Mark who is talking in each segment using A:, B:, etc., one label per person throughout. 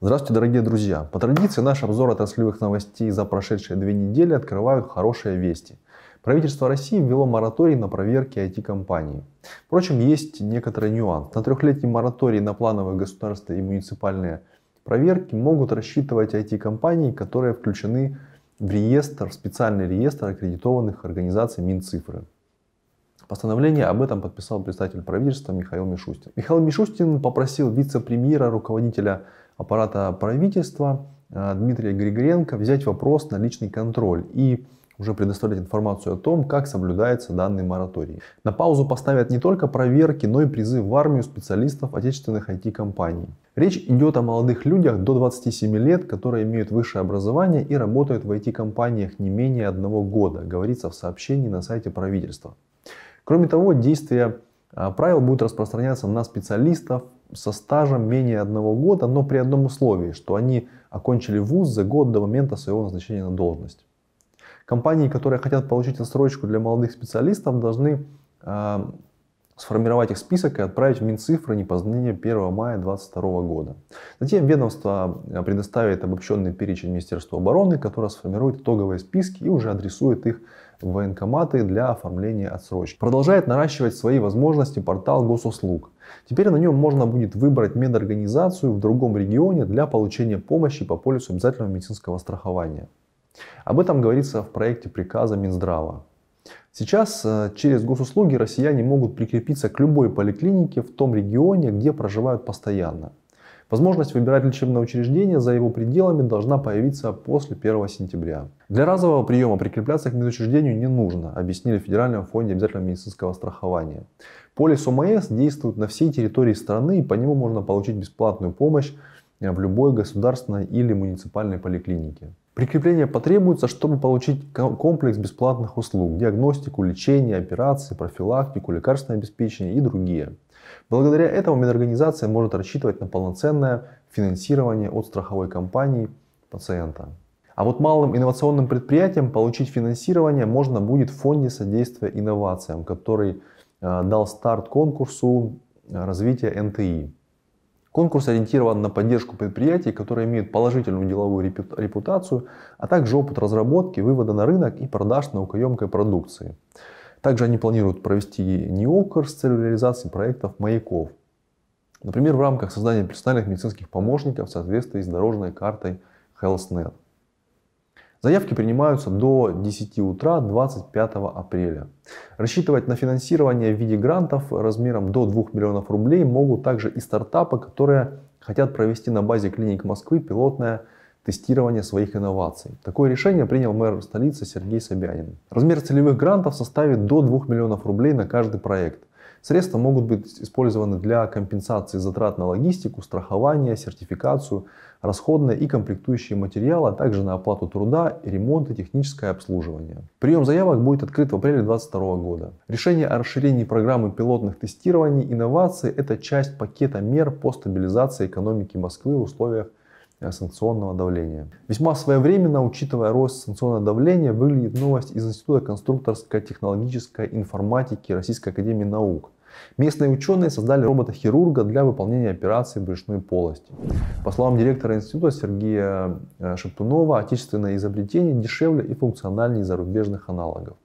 A: Здравствуйте, дорогие друзья! По традиции наш обзор отраслевых новостей за прошедшие две недели открывают хорошие вести. Правительство России ввело мораторий на проверки IT-компаний. Впрочем, есть некоторый нюанс. На трехлетний мораторий на плановые государственные и муниципальные проверки могут рассчитывать IT-компании, которые включены в реестр, в специальный реестр аккредитованных организаций Минцифры. Постановление об этом подписал представитель правительства Михаил Мишустин. Михаил Мишустин попросил вице-премьера, руководителя аппарата правительства э, Дмитрия Григоренко взять вопрос на личный контроль и уже предоставлять информацию о том, как соблюдается данный мораторий. На паузу поставят не только проверки, но и призыв в армию специалистов отечественных IT-компаний. Речь идет о молодых людях до 27 лет, которые имеют высшее образование и работают в IT-компаниях не менее одного года, говорится в сообщении на сайте правительства. Кроме того, действие а, правил будет распространяться на специалистов со стажем менее одного года, но при одном условии, что они окончили вуз за год до момента своего назначения на должность. Компании, которые хотят получить отсрочку для молодых специалистов, должны э, сформировать их список и отправить в Минцифры не позднее 1 мая 2022 года. Затем ведомство предоставит обобщенный перечень Министерства обороны, которое сформирует итоговые списки и уже адресует их в военкоматы для оформления отсрочки. Продолжает наращивать свои возможности портал госуслуг. Теперь на нем можно будет выбрать медорганизацию в другом регионе для получения помощи по полису обязательного медицинского страхования. Об этом говорится в проекте приказа Минздрава. Сейчас э, через госуслуги россияне могут прикрепиться к любой поликлинике в том регионе, где проживают постоянно. Возможность выбирать лечебное учреждение за его пределами должна появиться после 1 сентября. Для разового приема прикрепляться к медучреждению не нужно, объяснили в Федеральном фонде обязательного медицинского страхования. Полис ОМС действует на всей территории страны и по нему можно получить бесплатную помощь в любой государственной или муниципальной поликлинике. Прикрепление потребуется, чтобы получить комплекс бесплатных услуг, диагностику, лечение, операции, профилактику, лекарственное обеспечение и другие. Благодаря этому медорганизация может рассчитывать на полноценное финансирование от страховой компании пациента. А вот малым инновационным предприятиям получить финансирование можно будет в фонде содействия инновациям, который э, дал старт конкурсу э, развития НТИ. Конкурс ориентирован на поддержку предприятий, которые имеют положительную деловую репутацию, а также опыт разработки, вывода на рынок и продаж наукоемкой продукции. Также они планируют провести НИОКР с целью реализации проектов маяков. Например, в рамках создания персональных медицинских помощников в соответствии с дорожной картой HealthNet. Заявки принимаются до 10 утра 25 апреля. Рассчитывать на финансирование в виде грантов размером до 2 миллионов рублей могут также и стартапы, которые хотят провести на базе клиник Москвы пилотное тестирования своих инноваций. Такое решение принял мэр столицы Сергей Собянин. Размер целевых грантов составит до 2 миллионов рублей на каждый проект. Средства могут быть использованы для компенсации затрат на логистику, страхование, сертификацию, расходные и комплектующие материалы, а также на оплату труда, ремонт и техническое обслуживание. Прием заявок будет открыт в апреле 2022 года. Решение о расширении программы пилотных тестирований инноваций – это часть пакета мер по стабилизации экономики Москвы в условиях санкционного давления. Весьма своевременно, учитывая рост санкционного давления, выглядит новость из Института конструкторской технологической информатики Российской Академии Наук. Местные ученые создали робота-хирурга для выполнения операций брюшной полости. По словам директора института Сергея э, Шептунова, отечественное изобретение дешевле и функциональнее зарубежных аналогов.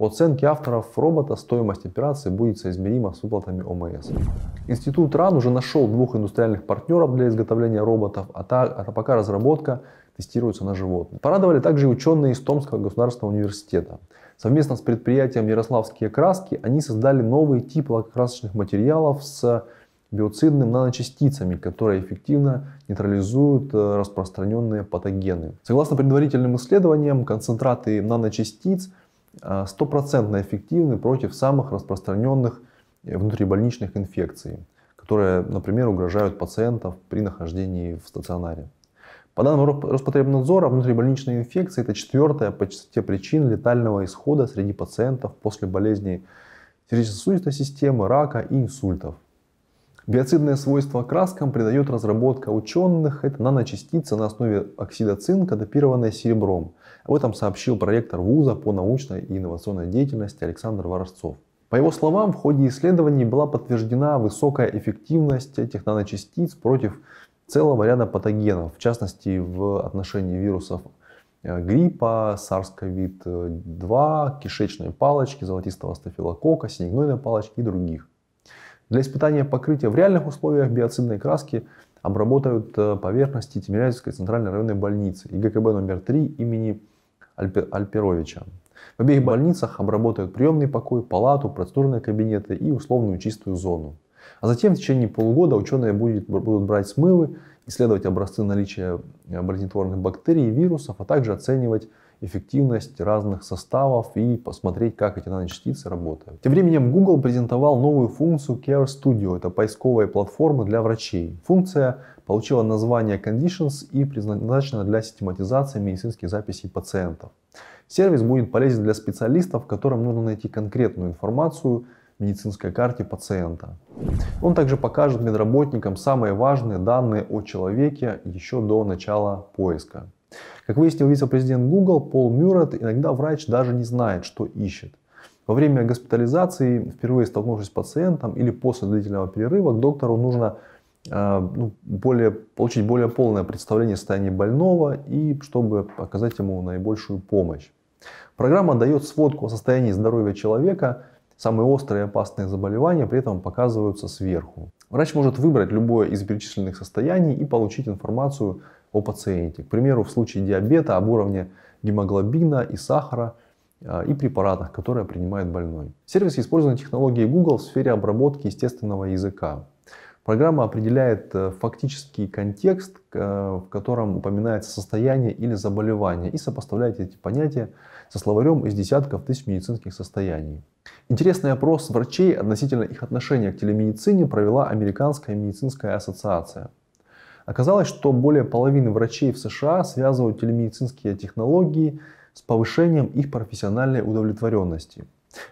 A: По оценке авторов робота, стоимость операции будет соизмерима с выплатами ОМС. Институт РАН уже нашел двух индустриальных партнеров для изготовления роботов, а, та, а пока разработка тестируется на животных. Порадовали также ученые из Томского государственного университета. Совместно с предприятием Ярославские краски они создали новый тип лакокрасочных материалов с биоцидными наночастицами, которые эффективно нейтрализуют э, распространенные патогены. Согласно предварительным исследованиям, концентраты наночастиц стопроцентно эффективны против самых распространенных внутрибольничных инфекций, которые, например, угрожают пациентов при нахождении в стационаре. По данным Роспотребнадзора, внутрибольничные инфекции – это четвертая по частоте причин летального исхода среди пациентов после болезней сердечно-сосудистой системы, рака и инсультов. Биоцидные свойства краскам придает разработка ученых. Это наночастицы на основе оксида цинка, датированные серебром. Об этом сообщил проректор вуза по научной и инновационной деятельности Александр Ворожцов. По его словам, в ходе исследований была подтверждена высокая эффективность этих наночастиц против целого ряда патогенов, в частности в отношении вирусов э, гриппа, SARS-CoV-2, кишечной палочки, золотистого стафилокока, синегнойной палочки и других. Для испытания покрытия в реальных условиях биоцидной краски обработают э, поверхности Тимирязевской центральной районной больницы и ГКБ номер 3 имени Альперовича. В обеих больницах обработают приемный покой, палату, процедурные кабинеты и условную чистую зону. А затем в течение полугода ученые будут, будут брать смывы, исследовать образцы наличия болезнетворных бактерий и вирусов, а также оценивать эффективность разных составов и посмотреть, как эти наночастицы работают. Тем временем Google презентовал новую функцию Care Studio. Это поисковая платформа для врачей. Функция получила название Conditions и предназначена для систематизации медицинских записей пациентов. Сервис будет полезен для специалистов, которым нужно найти конкретную информацию в медицинской карте пациента. Он также покажет медработникам самые важные данные о человеке еще до начала поиска. Как выяснил вице-президент Google Пол Мюррет, иногда врач даже не знает, что ищет. Во время госпитализации, впервые столкнувшись с пациентом или после длительного перерыва, к доктору нужно э, ну, более, получить более полное представление о состоянии больного и чтобы оказать ему наибольшую помощь. Программа дает сводку о состоянии здоровья человека, самые острые и опасные заболевания при этом показываются сверху. Врач может выбрать любое из перечисленных состояний и получить информацию о пациенте. К примеру, в случае диабета об уровне гемоглобина и сахара а, и препаратах, которые принимает больной. Сервис использует технологии Google в сфере обработки естественного языка. Программа определяет э, фактический контекст, в котором упоминается состояние или заболевание, и сопоставляет эти понятия со словарем из десятков тысяч медицинских состояний. Интересный опрос врачей относительно их отношения к телемедицине провела Американская медицинская ассоциация. Оказалось, что более половины врачей в США связывают телемедицинские технологии с повышением их профессиональной удовлетворенности.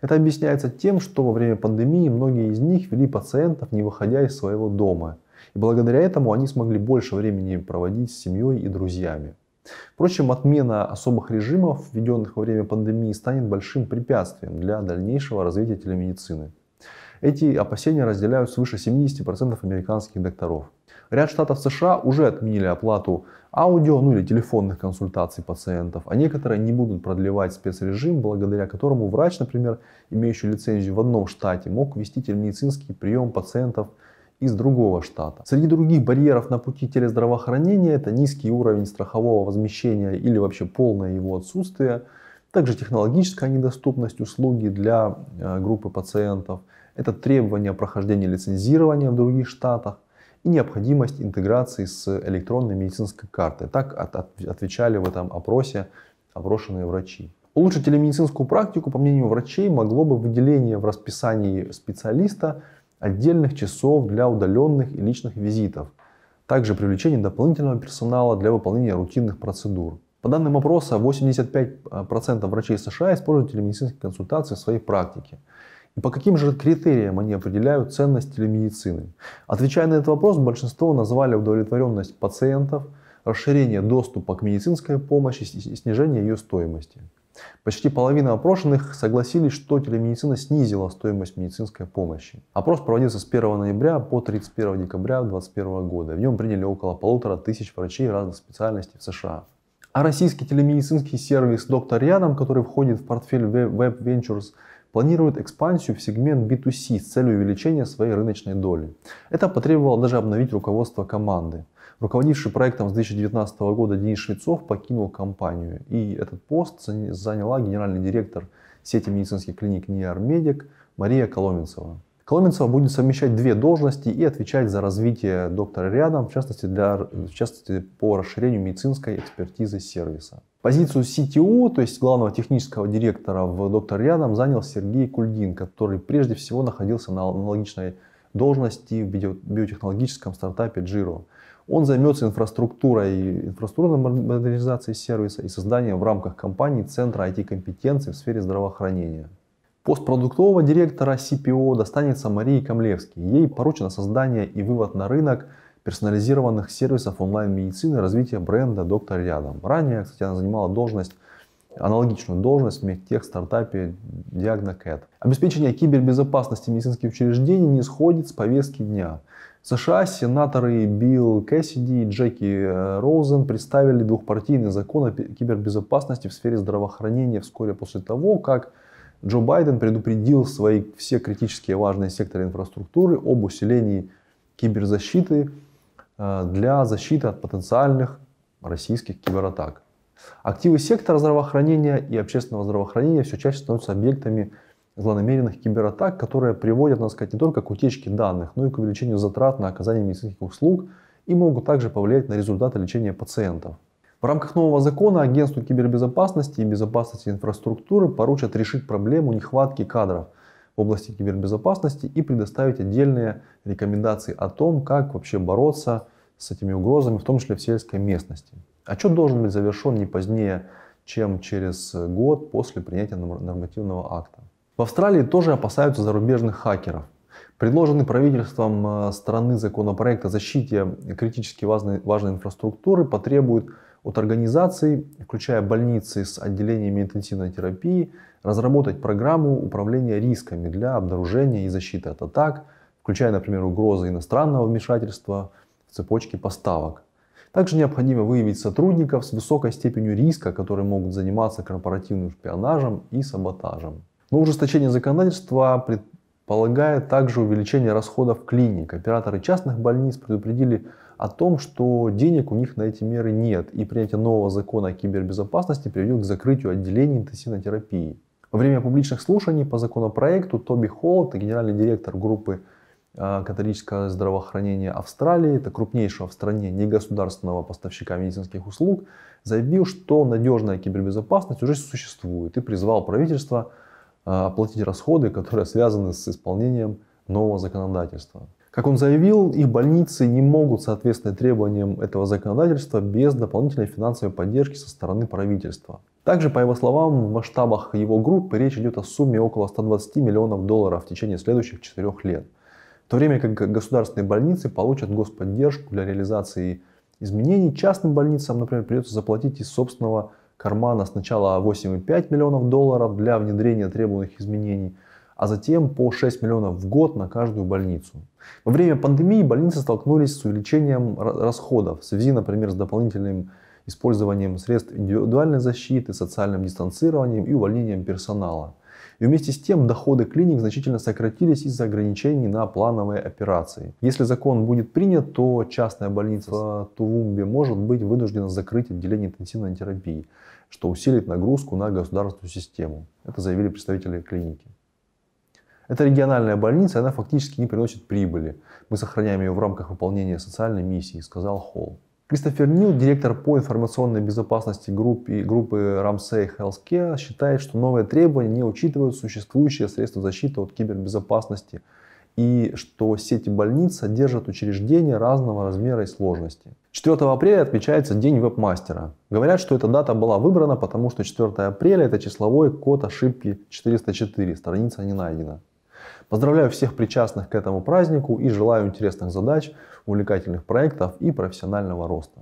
A: Это объясняется тем, что во время пандемии многие из них вели пациентов, не выходя из своего дома. И благодаря этому они смогли больше времени проводить с семьей и друзьями. Впрочем, отмена особых режимов, введенных во время пандемии, станет большим препятствием для дальнейшего развития телемедицины. Эти опасения разделяют свыше 70% американских докторов. Ряд штатов США уже отменили оплату аудио ну или телефонных консультаций пациентов, а некоторые не будут продлевать спецрежим, благодаря которому врач, например, имеющий лицензию в одном штате, мог вести телемедицинский прием пациентов из другого штата. Среди других барьеров на пути телездравоохранения это низкий уровень страхового возмещения или вообще полное его отсутствие, также технологическая недоступность услуги для э, группы пациентов, это требование прохождения лицензирования в других штатах, и необходимость интеграции с электронной медицинской картой. Так отвечали в этом опросе опрошенные врачи. Улучшить телемедицинскую практику, по мнению врачей, могло бы выделение в расписании специалиста отдельных часов для удаленных и личных визитов. Также привлечение дополнительного персонала для выполнения рутинных процедур. По данным опроса, 85% врачей США используют телемедицинские консультации в своей практике. По каким же критериям они определяют ценность телемедицины? Отвечая на этот вопрос, большинство назвали удовлетворенность пациентов, расширение доступа к медицинской помощи и снижение ее стоимости. Почти половина опрошенных согласились, что телемедицина снизила стоимость медицинской помощи. Опрос проводился с 1 ноября по 31 декабря 2021 года. В нем приняли около полутора тысяч врачей разных специальностей в США. А российский телемедицинский сервис «Доктор рядом», который входит в портфель Web Ventures, планирует экспансию в сегмент B2C с целью увеличения своей рыночной доли. Это потребовало даже обновить руководство команды. Руководивший проектом с 2019 года Денис Швецов покинул компанию. И этот пост заняла генеральный директор сети медицинских клиник Ниар Медик Мария Коломенцева. Коломенцева будет совмещать две должности и отвечать за развитие доктора рядом, в частности, для, в частности по расширению медицинской экспертизы сервиса. Позицию CTO, то есть главного технического директора в «Доктор рядом», занял Сергей Кульдин, который прежде всего находился на аналогичной должности в биотехнологическом стартапе Giro. Он займется инфраструктурой, инфраструктурной модернизацией сервиса и созданием в рамках компании центра IT-компетенций в сфере здравоохранения. Пост продуктового директора CPO достанется Марии Камлевской. Ей поручено создание и вывод на рынок – персонализированных сервисов онлайн-медицины, развития бренда «Доктор рядом». Ранее, кстати, она занимала должность аналогичную должность в медтех-стартапе DiagnoCat. Обеспечение кибербезопасности медицинских учреждений не сходит с повестки дня. В США сенаторы Билл Кэссиди и Джеки э, Роузен представили двухпартийный закон о кибербезопасности в сфере здравоохранения вскоре после того, как Джо Байден предупредил свои все критически важные секторы инфраструктуры об усилении киберзащиты для защиты от потенциальных российских кибератак. Активы сектора здравоохранения и общественного здравоохранения все чаще становятся объектами злонамеренных кибератак, которые приводят, надо сказать, не только к утечке данных, но и к увеличению затрат на оказание медицинских услуг и могут также повлиять на результаты лечения пациентов. В рамках нового закона Агентству кибербезопасности и безопасности инфраструктуры поручат решить проблему нехватки кадров в области кибербезопасности и предоставить отдельные рекомендации о том, как вообще бороться с этими угрозами, в том числе в сельской местности. Отчет должен быть завершен не позднее, чем через год после принятия нормативного акта. В Австралии тоже опасаются зарубежных хакеров. Предложенный правительством э, страны законопроект о защите критически важной, важной инфраструктуры потребует от организаций, включая больницы с отделениями интенсивной терапии, разработать программу управления рисками для обнаружения и защиты от атак, включая, например, угрозы иностранного вмешательства в цепочке поставок. Также необходимо выявить сотрудников с высокой степенью риска, которые могут заниматься корпоративным шпионажем и саботажем. Но ужесточение законодательства предполагает также увеличение расходов клиник. Операторы частных больниц предупредили о том, что денег у них на эти меры нет, и принятие нового закона о кибербезопасности приведет к закрытию отделений интенсивной терапии. Во время публичных слушаний по законопроекту Тоби Холт, генеральный директор группы а, католического здравоохранения Австралии, это крупнейшего в стране негосударственного поставщика медицинских услуг, заявил, что надежная кибербезопасность уже существует и призвал правительство оплатить расходы, которые связаны с исполнением нового законодательства. Как он заявил, их больницы не могут соответствовать требованиям этого законодательства без дополнительной финансовой поддержки со стороны правительства. Также, по его словам, в масштабах его группы речь идет о сумме около 120 миллионов долларов в течение следующих четырех лет. В то время как государственные больницы получат господдержку для реализации изменений, частным больницам, например, придется заплатить из собственного кармана сначала 8,5 миллионов долларов для внедрения требуемых изменений, а затем по 6 миллионов в год на каждую больницу. Во время пандемии больницы столкнулись с увеличением расходов в связи, например, с дополнительным использованием средств индивидуальной защиты, социальным дистанцированием и увольнением персонала. И вместе с тем доходы клиник значительно сократились из-за ограничений на плановые операции. Если закон будет принят, то частная больница в Тувумбе может быть вынуждена закрыть отделение интенсивной терапии, что усилит нагрузку на государственную систему. Это заявили представители клиники. Это региональная больница, она фактически не приносит прибыли. Мы сохраняем ее в рамках выполнения социальной миссии, сказал Холл. Кристофер Нил, директор по информационной безопасности группы, группы Ramsey Healthcare, считает, что новые требования не учитывают существующие средства защиты от кибербезопасности и что сети больниц содержат учреждения разного размера и сложности. 4 апреля отмечается День веб-мастера. Говорят, что эта дата была выбрана, потому что 4 апреля это числовой код ошибки 404, страница не найдена. Поздравляю всех причастных к этому празднику и желаю интересных задач, увлекательных проектов и профессионального роста.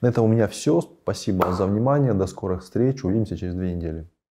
A: На этом у меня все. Спасибо за внимание. До скорых встреч. Увидимся через две недели.